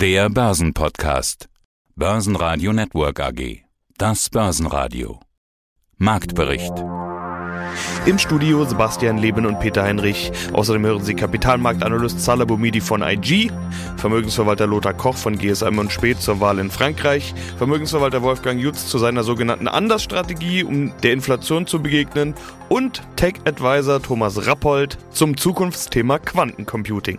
Der Börsenpodcast. Börsenradio Network AG. Das Börsenradio. Marktbericht. Im Studio Sebastian Leben und Peter Heinrich. Außerdem hören Sie Kapitalmarktanalyst Salah Boumidi von IG, Vermögensverwalter Lothar Koch von GSM und Spät zur Wahl in Frankreich, Vermögensverwalter Wolfgang Jutz zu seiner sogenannten Andersstrategie, um der Inflation zu begegnen und Tech-Advisor Thomas Rappold zum Zukunftsthema Quantencomputing.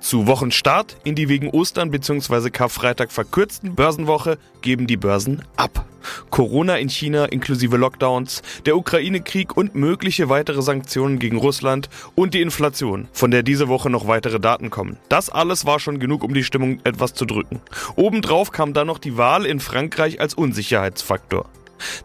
Zu Wochenstart in die wegen Ostern bzw. Karfreitag verkürzten Börsenwoche geben die Börsen ab. Corona in China inklusive Lockdowns, der Ukraine-Krieg und mögliche weitere Sanktionen gegen Russland und die Inflation, von der diese Woche noch weitere Daten kommen. Das alles war schon genug, um die Stimmung etwas zu drücken. Obendrauf kam dann noch die Wahl in Frankreich als Unsicherheitsfaktor.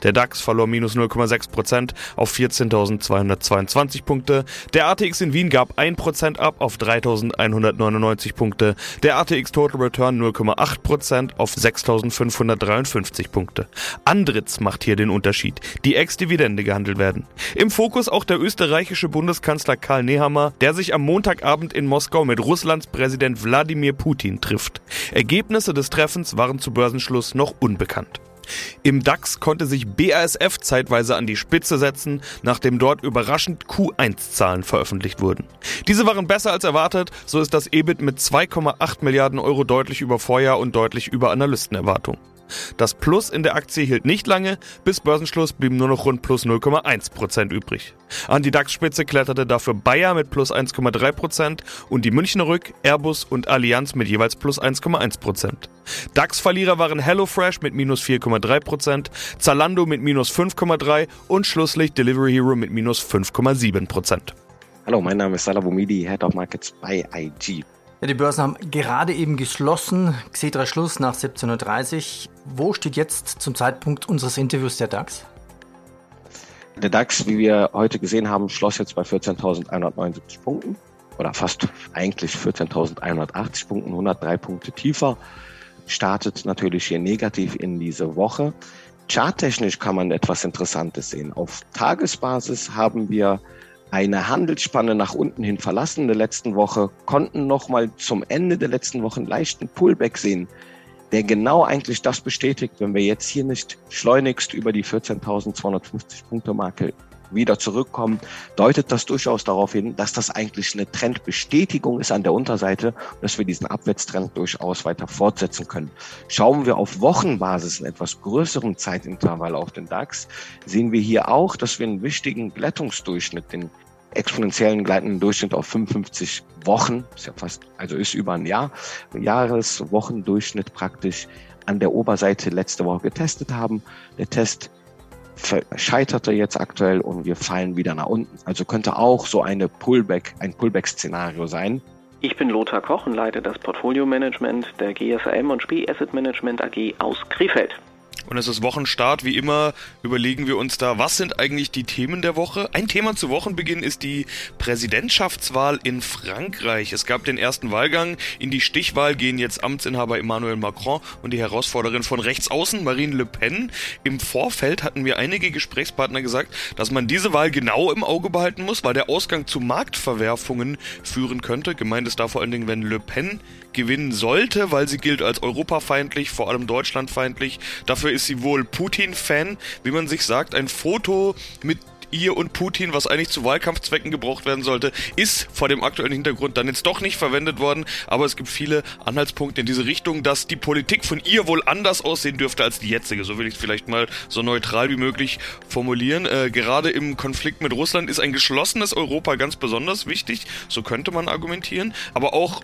Der DAX verlor minus 0,6% auf 14.222 Punkte. Der ATX in Wien gab 1% ab auf 3.199 Punkte. Der ATX Total Return 0,8% auf 6.553 Punkte. Andritz macht hier den Unterschied. Die Ex-Dividende gehandelt werden. Im Fokus auch der österreichische Bundeskanzler Karl Nehammer, der sich am Montagabend in Moskau mit Russlands Präsident Wladimir Putin trifft. Ergebnisse des Treffens waren zu Börsenschluss noch unbekannt. Im DAX konnte sich BASF zeitweise an die Spitze setzen, nachdem dort überraschend Q1-Zahlen veröffentlicht wurden. Diese waren besser als erwartet, so ist das EBIT mit 2,8 Milliarden Euro deutlich über Vorjahr und deutlich über Analystenerwartung. Das Plus in der Aktie hielt nicht lange, bis Börsenschluss blieben nur noch rund plus 0,1% übrig. An die DAX-Spitze kletterte dafür Bayer mit plus 1,3% und die Münchner Rück, Airbus und Allianz mit jeweils plus 1,1%. DAX-Verlierer waren HelloFresh mit minus 4,3%, Zalando mit minus 5,3% und Schlusslicht Delivery Hero mit minus 5,7%. Hallo, mein Name ist Salah Boumidi, Head of Markets bei IG. Ja, die Börsen haben gerade eben geschlossen. Xetra Schluss nach 17.30 Uhr. Wo steht jetzt zum Zeitpunkt unseres Interviews der DAX? Der DAX, wie wir heute gesehen haben, schloss jetzt bei 14.179 Punkten oder fast eigentlich 14.180 Punkten, 103 Punkte tiefer. Startet natürlich hier negativ in diese Woche. Charttechnisch kann man etwas Interessantes sehen. Auf Tagesbasis haben wir eine Handelsspanne nach unten hin verlassen in der letzten Woche, konnten nochmal zum Ende der letzten Woche einen leichten Pullback sehen, der genau eigentlich das bestätigt, wenn wir jetzt hier nicht schleunigst über die 14.250 Punkte Marke wieder zurückkommen, deutet das durchaus darauf hin, dass das eigentlich eine Trendbestätigung ist an der Unterseite dass wir diesen Abwärtstrend durchaus weiter fortsetzen können. Schauen wir auf Wochenbasis in etwas größerem Zeitintervall auf den DAX, sehen wir hier auch, dass wir einen wichtigen Glättungsdurchschnitt, den exponentiellen gleitenden Durchschnitt auf 55 Wochen, ist ja fast, also ist über ein Jahr, Jahreswochendurchschnitt praktisch an der Oberseite letzte Woche getestet haben. Der Test scheiterte jetzt aktuell und wir fallen wieder nach unten. Also könnte auch so eine Pullback, ein Pullback-Szenario sein. Ich bin Lothar Koch und leite das Portfolio-Management der GSM und Spee Asset Management AG aus Krefeld. Und es ist Wochenstart. Wie immer überlegen wir uns da, was sind eigentlich die Themen der Woche? Ein Thema zu Wochenbeginn ist die Präsidentschaftswahl in Frankreich. Es gab den ersten Wahlgang. In die Stichwahl gehen jetzt Amtsinhaber Emmanuel Macron und die Herausforderin von rechts außen, Marine Le Pen. Im Vorfeld hatten mir einige Gesprächspartner gesagt, dass man diese Wahl genau im Auge behalten muss, weil der Ausgang zu Marktverwerfungen führen könnte. Gemeint ist da vor allen Dingen, wenn Le Pen gewinnen sollte, weil sie gilt als europafeindlich, vor allem deutschlandfeindlich. Dafür ist sie wohl Putin-Fan, wie man sich sagt. Ein Foto mit ihr und Putin, was eigentlich zu Wahlkampfzwecken gebraucht werden sollte, ist vor dem aktuellen Hintergrund dann jetzt doch nicht verwendet worden. Aber es gibt viele Anhaltspunkte in diese Richtung, dass die Politik von ihr wohl anders aussehen dürfte als die jetzige. So will ich es vielleicht mal so neutral wie möglich formulieren. Äh, gerade im Konflikt mit Russland ist ein geschlossenes Europa ganz besonders wichtig. So könnte man argumentieren. Aber auch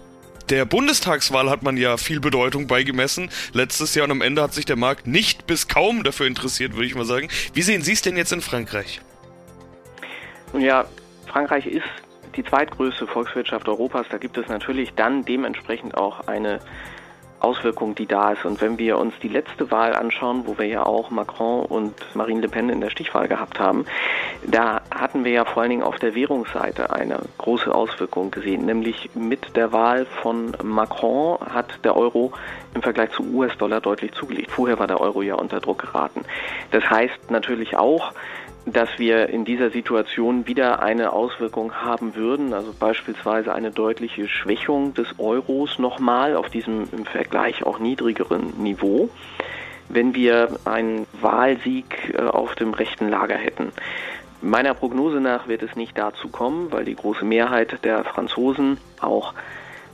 der Bundestagswahl hat man ja viel Bedeutung beigemessen letztes Jahr und am Ende hat sich der Markt nicht bis kaum dafür interessiert, würde ich mal sagen. Wie sehen Sie es denn jetzt in Frankreich? Nun ja, Frankreich ist die zweitgrößte Volkswirtschaft Europas. Da gibt es natürlich dann dementsprechend auch eine Auswirkung, die da ist. Und wenn wir uns die letzte Wahl anschauen, wo wir ja auch Macron und Marine Le Pen in der Stichwahl gehabt haben, Da hatten wir ja vor allen Dingen auf der Währungsseite eine große Auswirkung gesehen, nämlich mit der Wahl von Macron hat der Euro im Vergleich zu US-Dollar deutlich zugelegt. Vorher war der Euro ja unter Druck geraten. Das heißt natürlich auch, dass wir in dieser Situation wieder eine Auswirkung haben würden, also beispielsweise eine deutliche Schwächung des Euros nochmal auf diesem im Vergleich auch niedrigeren Niveau, wenn wir einen Wahlsieg äh, auf dem rechten Lager hätten. Meiner Prognose nach wird es nicht dazu kommen, weil die große Mehrheit der Franzosen auch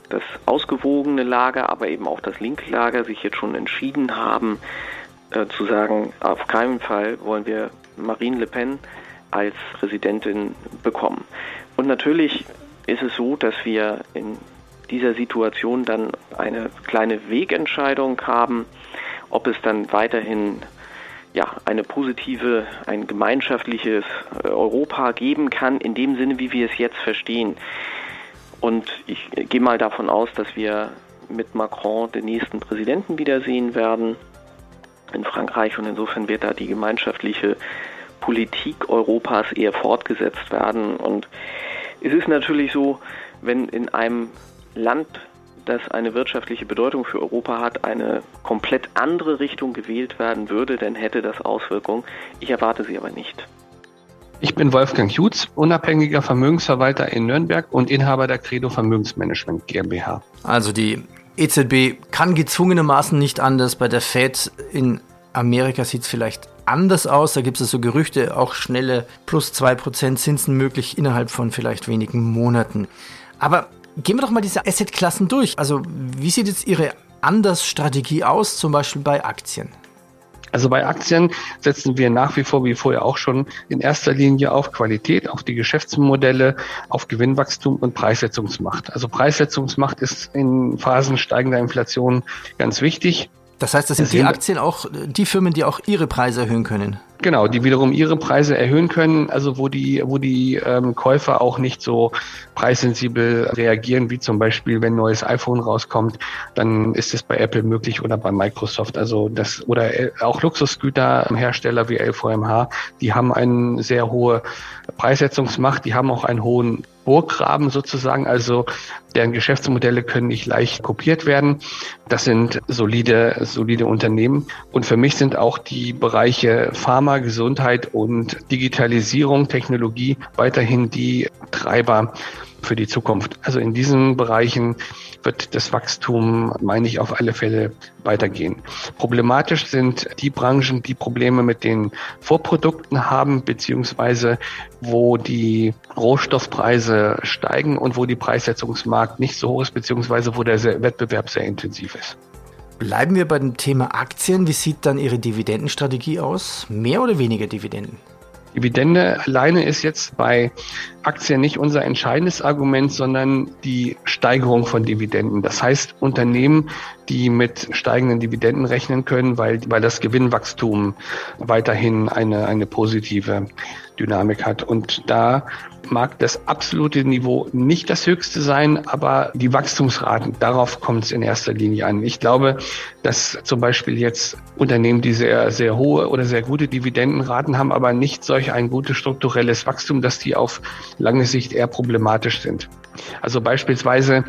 das ausgewogene Lager, aber eben auch das linke Lager sich jetzt schon entschieden haben, äh, zu sagen, auf keinen Fall wollen wir Marine Le Pen als Präsidentin bekommen. Und natürlich ist es so, dass wir in dieser Situation dann eine kleine Wegentscheidung haben, ob es dann weiterhin ja, eine positive, ein gemeinschaftliches äh, Europa geben kann, in dem Sinne, wie wir es jetzt verstehen. Und ich gehe mal davon aus, dass wir mit Macron den nächsten Präsidenten wiedersehen werden in Frankreich und insofern wird da die gemeinschaftliche Politik Europas eher fortgesetzt werden. Und es ist natürlich so, wenn in einem Land, das eine wirtschaftliche Bedeutung für Europa hat, eine komplett andere Richtung gewählt werden würde, dann hätte das Auswirkungen. Ich erwarte sie aber nicht. Ich bin Wolfgang Jutz, unabhängiger Vermögensverwalter in Nürnberg und Inhaber der Credo Vermögensmanagement GmbH. Also die EZB kann gezwungenermaßen nicht anders. Bei der Fed in Amerika sieht es vielleicht anders aus. Da gibt es so Gerüchte, auch schnelle plus 2% Zinsen möglich innerhalb von vielleicht wenigen Monaten. Aber gehen wir doch mal diese Assetklassen durch. Also wie sieht jetzt Ihre Andersstrategie aus, zum Beispiel bei Aktien? Also bei Aktien setzen wir nach wie vor, wie vorher auch schon, in erster Linie auf Qualität, auf die Geschäftsmodelle, auf Gewinnwachstum und Preissetzungsmacht. Also Preissetzungsmacht ist in Phasen steigender Inflation ganz wichtig. Das heißt, das sind die Aktien auch die Firmen, die auch ihre Preise erhöhen können. Genau, die wiederum ihre Preise erhöhen können, also wo die, wo die ähm, Käufer auch nicht so preissensibel reagieren, wie zum Beispiel, wenn ein neues iPhone rauskommt, dann ist es bei Apple möglich oder bei Microsoft. Also das oder auch Luxusgüterhersteller wie LVMH, die haben eine sehr hohe Preissetzungsmacht, die haben auch einen hohen Burggraben sozusagen, also deren Geschäftsmodelle können nicht leicht kopiert werden. Das sind solide, solide Unternehmen. Und für mich sind auch die Bereiche Pharma, Gesundheit und Digitalisierung, Technologie weiterhin die Treiber für die Zukunft. Also in diesen Bereichen wird das Wachstum, meine ich, auf alle Fälle weitergehen. Problematisch sind die Branchen, die Probleme mit den Vorprodukten haben, beziehungsweise wo die Rohstoffpreise steigen und wo die Preissetzungsmarkt nicht so hoch ist, beziehungsweise wo der Wettbewerb sehr intensiv ist. Bleiben wir bei dem Thema Aktien. Wie sieht dann Ihre Dividendenstrategie aus? Mehr oder weniger Dividenden? Dividende alleine ist jetzt bei Aktien nicht unser entscheidendes Argument, sondern die Steigerung von Dividenden. Das heißt, Unternehmen, die mit steigenden Dividenden rechnen können, weil, weil das Gewinnwachstum weiterhin eine, eine positive Dynamik hat. Und da mag das absolute Niveau nicht das höchste sein, aber die Wachstumsraten, darauf kommt es in erster Linie an. Ich glaube, dass zum Beispiel jetzt Unternehmen, die sehr, sehr hohe oder sehr gute Dividendenraten haben, aber nicht solch ein gutes strukturelles Wachstum, dass die auf lange Sicht eher problematisch sind. Also beispielsweise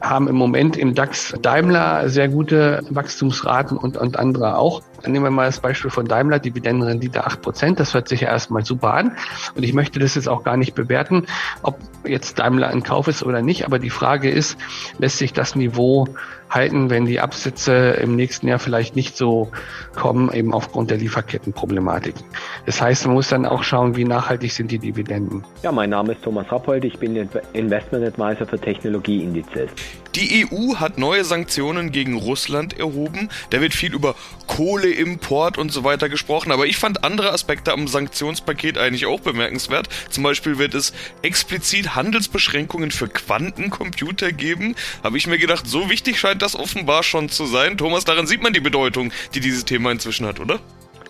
haben im Moment im DAX Daimler sehr gute Wachstumsraten und, und andere auch. Dann nehmen wir mal das Beispiel von Daimler, Dividendenrendite 8%. Das hört sich ja erstmal super an. Und ich möchte das jetzt auch gar nicht bewerten, ob jetzt Daimler ein Kauf ist oder nicht. Aber die Frage ist, lässt sich das Niveau halten, wenn die Absätze im nächsten Jahr vielleicht nicht so kommen, eben aufgrund der Lieferkettenproblematiken. Das heißt, man muss dann auch schauen, wie nachhaltig sind die Dividenden. Ja, mein Name ist Thomas Rappold, ich bin Investment Advisor für Technologieindizes. Die EU hat neue Sanktionen gegen Russland erhoben. Da wird viel über Kohleimport und so weiter gesprochen, aber ich fand andere Aspekte am Sanktionspaket eigentlich auch bemerkenswert. Zum Beispiel wird es explizit Handelsbeschränkungen für Quantencomputer geben. Habe ich mir gedacht, so wichtig scheint das offenbar schon zu sein. Thomas, daran sieht man die Bedeutung, die dieses Thema inzwischen hat, oder?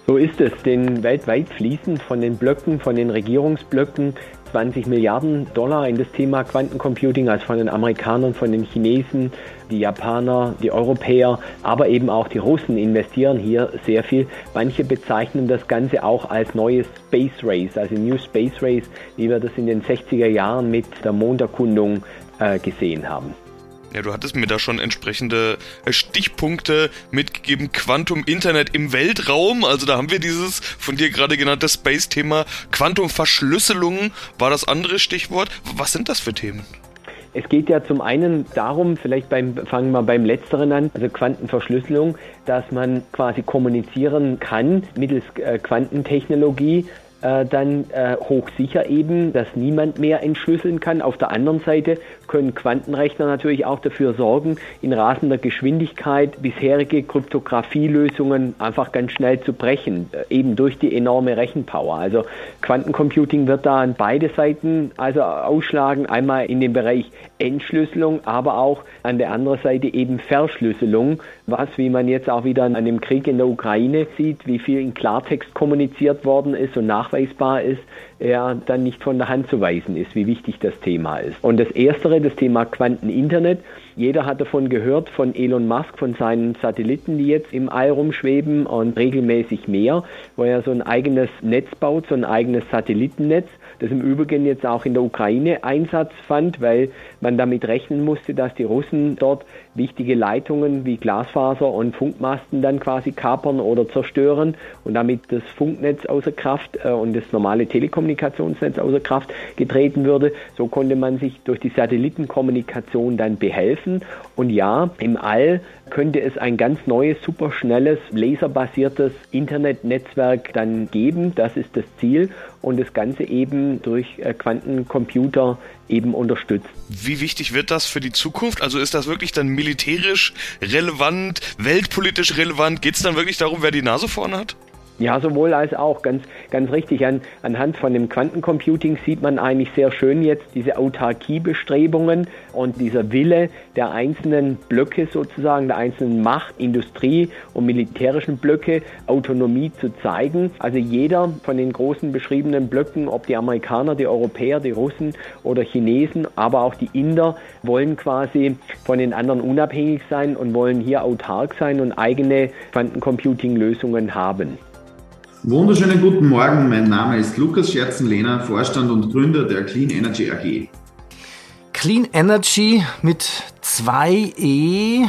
So ist es, denn weltweit fließen von den Blöcken, von den Regierungsblöcken 20 Milliarden Dollar in das Thema Quantencomputing, also von den Amerikanern, von den Chinesen, die Japaner, die Europäer, aber eben auch die Russen investieren hier sehr viel. Manche bezeichnen das Ganze auch als neues Space Race, also New Space Race, wie wir das in den 60er Jahren mit der Monderkundung äh, gesehen haben. Ja, du hattest mir da schon entsprechende äh, Stichpunkte mitgegeben. Quantum Internet im Weltraum. Also da haben wir dieses von dir gerade genannte Space-Thema. Quantumverschlüsselung war das andere Stichwort. Was sind das für Themen? Es geht ja zum einen darum, vielleicht beim, fangen wir beim Letzteren an, also Quantenverschlüsselung, dass man quasi kommunizieren kann mittels äh, Quantentechnologie äh, dann äh, hochsicher eben, dass niemand mehr entschlüsseln kann. Auf der anderen Seite können Quantenrechner natürlich auch dafür sorgen, in rasender Geschwindigkeit bisherige Kryptographielösungen einfach ganz schnell zu brechen, äh, eben durch die enorme Rechenpower. Also Quantencomputing wird da an beide Seiten also ausschlagen, einmal in dem Bereich Entschlüsselung, aber auch an der anderen Seite eben Verschlüsselung, was, wie man jetzt auch wieder an dem Krieg in der Ukraine sieht, wie viel in Klartext kommuniziert worden ist und nachweisbar ist, er dann nicht von der Hand zu weisen ist, wie wichtig das Thema ist. Und das Erstere, das Thema Quanteninternet, jeder hat davon gehört, von Elon Musk, von seinen Satelliten, die jetzt im All rumschweben und regelmäßig mehr, wo er so ein eigenes Netz baut, so ein eigenes Satellitennetz, das im Übrigen jetzt auch in der Ukraine Einsatz fand, weil man damit rechnen musste, dass die Russen dort wichtige Leitungen wie Glasfaser und Funkmasten dann quasi kapern oder zerstören und damit das Funknetz außer Kraft äh, und das normale Telekommunikationsnetz außer Kraft getreten würde. So konnte man sich durch die Satellitenkommunikation dann behelfen. Und ja, im All könnte es ein ganz neues, superschnelles, laserbasiertes Internetnetzwerk dann geben. Das ist das Ziel. Und das Ganze eben durch äh, Quantencomputer eben unterstützt. Wie wichtig wird das für die Zukunft? Also ist das wirklich dann militärisch relevant, weltpolitisch relevant? Geht es dann wirklich darum, wer die Nase vorne hat? Ja, sowohl als auch. Ganz, ganz richtig. An, anhand von dem Quantencomputing sieht man eigentlich sehr schön jetzt diese Autarkiebestrebungen und dieser Wille der einzelnen Blöcke sozusagen, der einzelnen Macht, Industrie und militärischen Blöcke, Autonomie zu zeigen. Also jeder von den großen beschriebenen Blöcken, ob die Amerikaner, die Europäer, die Russen oder Chinesen, aber auch die Inder, wollen quasi von den anderen unabhängig sein und wollen hier autark sein und eigene Quantencomputing-Lösungen haben. Wunderschönen guten Morgen, mein Name ist Lukas Scherzenlehner, Vorstand und Gründer der Clean Energy AG. Clean Energy mit 2E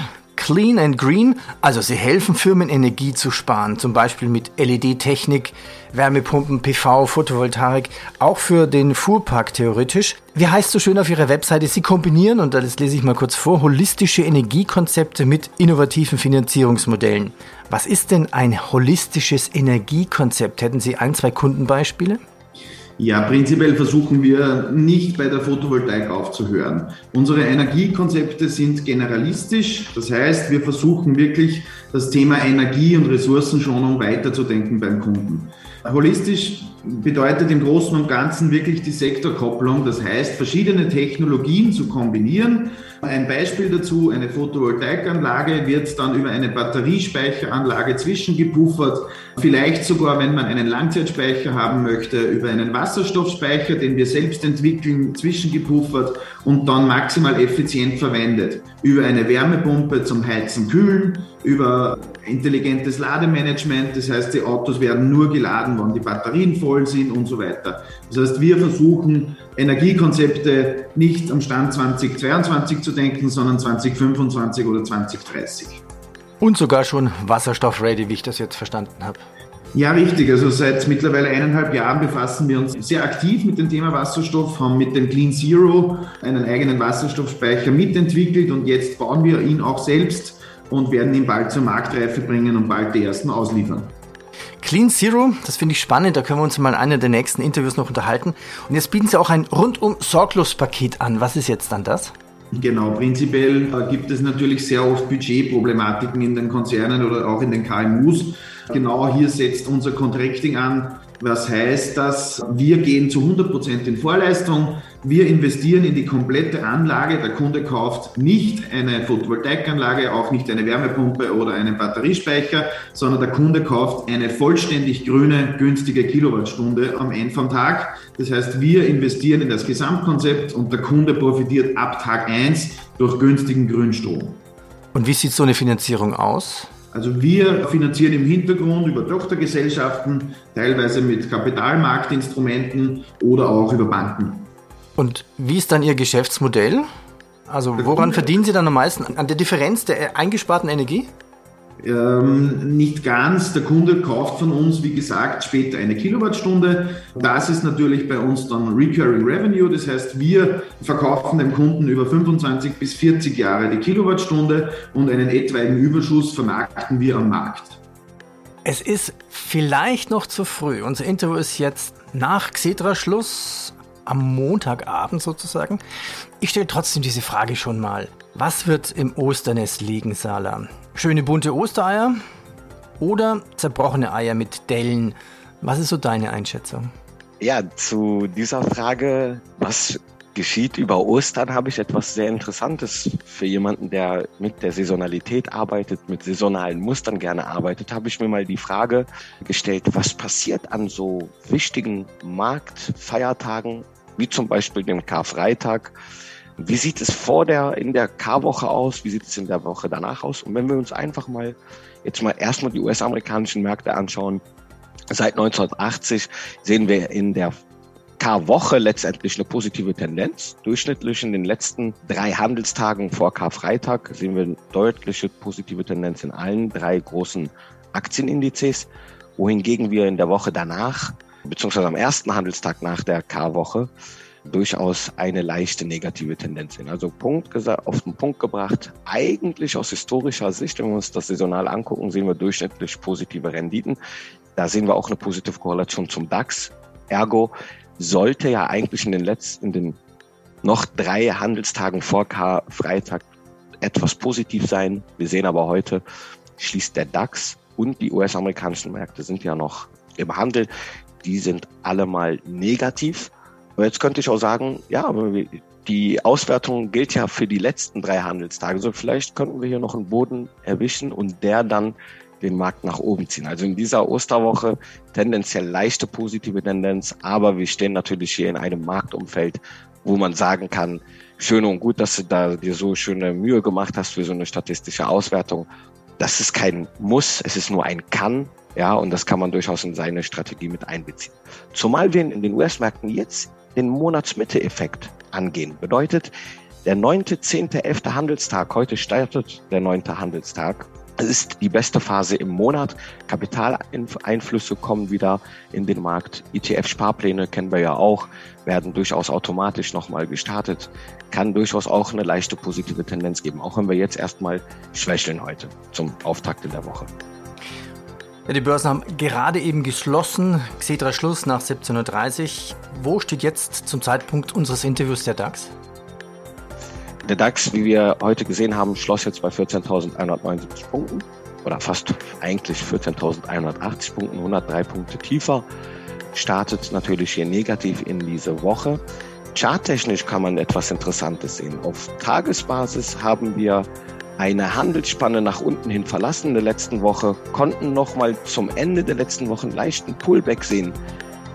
Clean and Green, also sie helfen Firmen Energie zu sparen, zum Beispiel mit LED-Technik, Wärmepumpen, PV, Photovoltaik, auch für den Fuhrpark theoretisch. Wie heißt so schön auf ihrer Webseite, sie kombinieren, und das lese ich mal kurz vor, holistische Energiekonzepte mit innovativen Finanzierungsmodellen. Was ist denn ein holistisches Energiekonzept? Hätten Sie ein, zwei Kundenbeispiele? Ja, prinzipiell versuchen wir nicht bei der Photovoltaik aufzuhören. Unsere Energiekonzepte sind generalistisch. Das heißt, wir versuchen wirklich das Thema Energie- und Ressourcenschonung weiterzudenken beim Kunden. Holistisch bedeutet im Großen und Ganzen wirklich die Sektorkopplung. Das heißt, verschiedene Technologien zu kombinieren. Ein Beispiel dazu, eine Photovoltaikanlage wird dann über eine Batteriespeicheranlage zwischengepuffert. Vielleicht sogar, wenn man einen Langzeitspeicher haben möchte, über einen Wasserstoffspeicher, den wir selbst entwickeln, zwischengepuffert und dann maximal effizient verwendet. Über eine Wärmepumpe zum Heizen, Kühlen, über intelligentes Lademanagement, das heißt, die Autos werden nur geladen, wenn die Batterien voll sind und so weiter. Das heißt, wir versuchen Energiekonzepte nicht am Stand 2022 zu denken, sondern 2025 oder 2030. Und sogar schon wasserstoff-ready, wie ich das jetzt verstanden habe. Ja, richtig. Also seit mittlerweile eineinhalb Jahren befassen wir uns sehr aktiv mit dem Thema Wasserstoff, haben mit dem Clean Zero einen eigenen Wasserstoffspeicher mitentwickelt und jetzt bauen wir ihn auch selbst und werden ihn bald zur Marktreife bringen und bald die ersten ausliefern. Clean Zero, das finde ich spannend, da können wir uns mal in einem der nächsten Interviews noch unterhalten. Und jetzt bieten Sie auch ein rundum sorglos Paket an. Was ist jetzt dann das? Genau, prinzipiell äh, gibt es natürlich sehr oft Budgetproblematiken in den Konzernen oder auch in den KMUs. Genau hier setzt unser Contracting an. Was heißt das? Wir gehen zu 100% in Vorleistung. Wir investieren in die komplette Anlage. Der Kunde kauft nicht eine Photovoltaikanlage, auch nicht eine Wärmepumpe oder einen Batteriespeicher, sondern der Kunde kauft eine vollständig grüne, günstige Kilowattstunde am Ende vom Tag. Das heißt, wir investieren in das Gesamtkonzept und der Kunde profitiert ab Tag 1 durch günstigen Grünstrom. Und wie sieht so eine Finanzierung aus? Also wir finanzieren im Hintergrund über Tochtergesellschaften, teilweise mit Kapitalmarktinstrumenten oder auch über Banken. Und wie ist dann Ihr Geschäftsmodell? Also woran verdienen Sie dann am meisten? An der Differenz der eingesparten Energie? Ähm, nicht ganz. Der Kunde kauft von uns, wie gesagt, später eine Kilowattstunde. Das ist natürlich bei uns dann Recurring Revenue. Das heißt, wir verkaufen dem Kunden über 25 bis 40 Jahre die Kilowattstunde und einen etwaigen Überschuss vermarkten wir am Markt. Es ist vielleicht noch zu früh. Unser Interview ist jetzt nach Xetra-Schluss am Montagabend sozusagen. Ich stelle trotzdem diese Frage schon mal. Was wird im Osternest liegen, Sala? Schöne bunte Ostereier oder zerbrochene Eier mit Dellen? Was ist so deine Einschätzung? Ja, zu dieser Frage, was geschieht über Ostern, habe ich etwas sehr Interessantes für jemanden, der mit der Saisonalität arbeitet, mit saisonalen Mustern gerne arbeitet, habe ich mir mal die Frage gestellt, was passiert an so wichtigen Marktfeiertagen, wie zum Beispiel dem Karfreitag, wie sieht es vor der, in der K-Woche aus? Wie sieht es in der Woche danach aus? Und wenn wir uns einfach mal jetzt mal erstmal die US-amerikanischen Märkte anschauen, seit 1980 sehen wir in der K-Woche letztendlich eine positive Tendenz. Durchschnittlich in den letzten drei Handelstagen vor Karfreitag sehen wir eine deutliche positive Tendenz in allen drei großen Aktienindizes, wohingegen wir in der Woche danach, beziehungsweise am ersten Handelstag nach der K-Woche, durchaus eine leichte negative Tendenz sehen. Also Punkt auf den Punkt gebracht, eigentlich aus historischer Sicht, wenn wir uns das saisonal angucken, sehen wir durchschnittlich positive Renditen. Da sehen wir auch eine positive Korrelation zum DAX. Ergo sollte ja eigentlich in den letzten, in den noch drei Handelstagen vor K Freitag etwas positiv sein. Wir sehen aber heute schließt der DAX und die US-amerikanischen Märkte sind ja noch im Handel. Die sind alle mal negativ. Und jetzt könnte ich auch sagen, ja, die Auswertung gilt ja für die letzten drei Handelstage. So vielleicht könnten wir hier noch einen Boden erwischen und der dann den Markt nach oben ziehen. Also in dieser Osterwoche tendenziell leichte positive Tendenz, aber wir stehen natürlich hier in einem Marktumfeld, wo man sagen kann, schön und gut, dass du da dir so schöne Mühe gemacht hast für so eine statistische Auswertung. Das ist kein Muss, es ist nur ein Kann. Ja, und das kann man durchaus in seine Strategie mit einbeziehen. Zumal wir in den US-Märkten jetzt den Monatsmitte-Effekt angehen. Bedeutet, der neunte, zehnte, elfte Handelstag, heute startet der neunte Handelstag, ist die beste Phase im Monat. Kapitaleinflüsse kommen wieder in den Markt. ETF-Sparpläne kennen wir ja auch, werden durchaus automatisch nochmal gestartet. Kann durchaus auch eine leichte positive Tendenz geben, auch wenn wir jetzt erstmal schwächeln heute zum Auftakt in der Woche. Ja, die Börsen haben gerade eben geschlossen. Xetra Schluss nach 17.30 Uhr. Wo steht jetzt zum Zeitpunkt unseres Interviews der DAX? Der DAX, wie wir heute gesehen haben, schloss jetzt bei 14.179 Punkten oder fast eigentlich 14.180 Punkten, 103 Punkte tiefer. Startet natürlich hier negativ in diese Woche. Charttechnisch kann man etwas Interessantes sehen. Auf Tagesbasis haben wir eine Handelsspanne nach unten hin verlassen in der letzten Woche, konnten nochmal zum Ende der letzten Woche einen leichten Pullback sehen,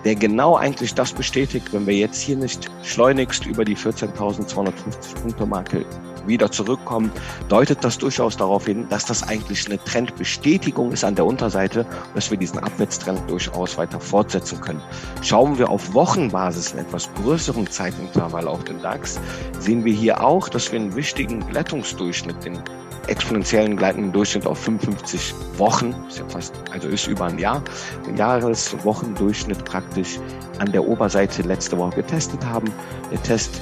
der genau eigentlich das bestätigt, wenn wir jetzt hier nicht schleunigst über die 14.250 Punkte Marke wieder zurückkommen, deutet das durchaus darauf hin, dass das eigentlich eine Trendbestätigung ist an der Unterseite, dass wir diesen Abwärtstrend durchaus weiter fortsetzen können. Schauen wir auf Wochenbasis in etwas größeren Zeitintervall auf den DAX, sehen wir hier auch, dass wir einen wichtigen Glättungsdurchschnitt, den exponentiellen gleitenden Durchschnitt auf 55 Wochen, ist ja fast, also ist über ein Jahr, den Jahreswochendurchschnitt praktisch an der Oberseite letzte Woche getestet haben. Der Test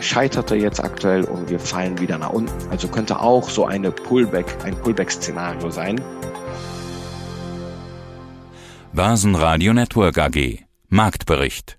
scheiterte jetzt aktuell und wir fallen wieder nach unten. Also könnte auch so eine Pullback, ein Pullback-Szenario sein. Basen Radio Network AG Marktbericht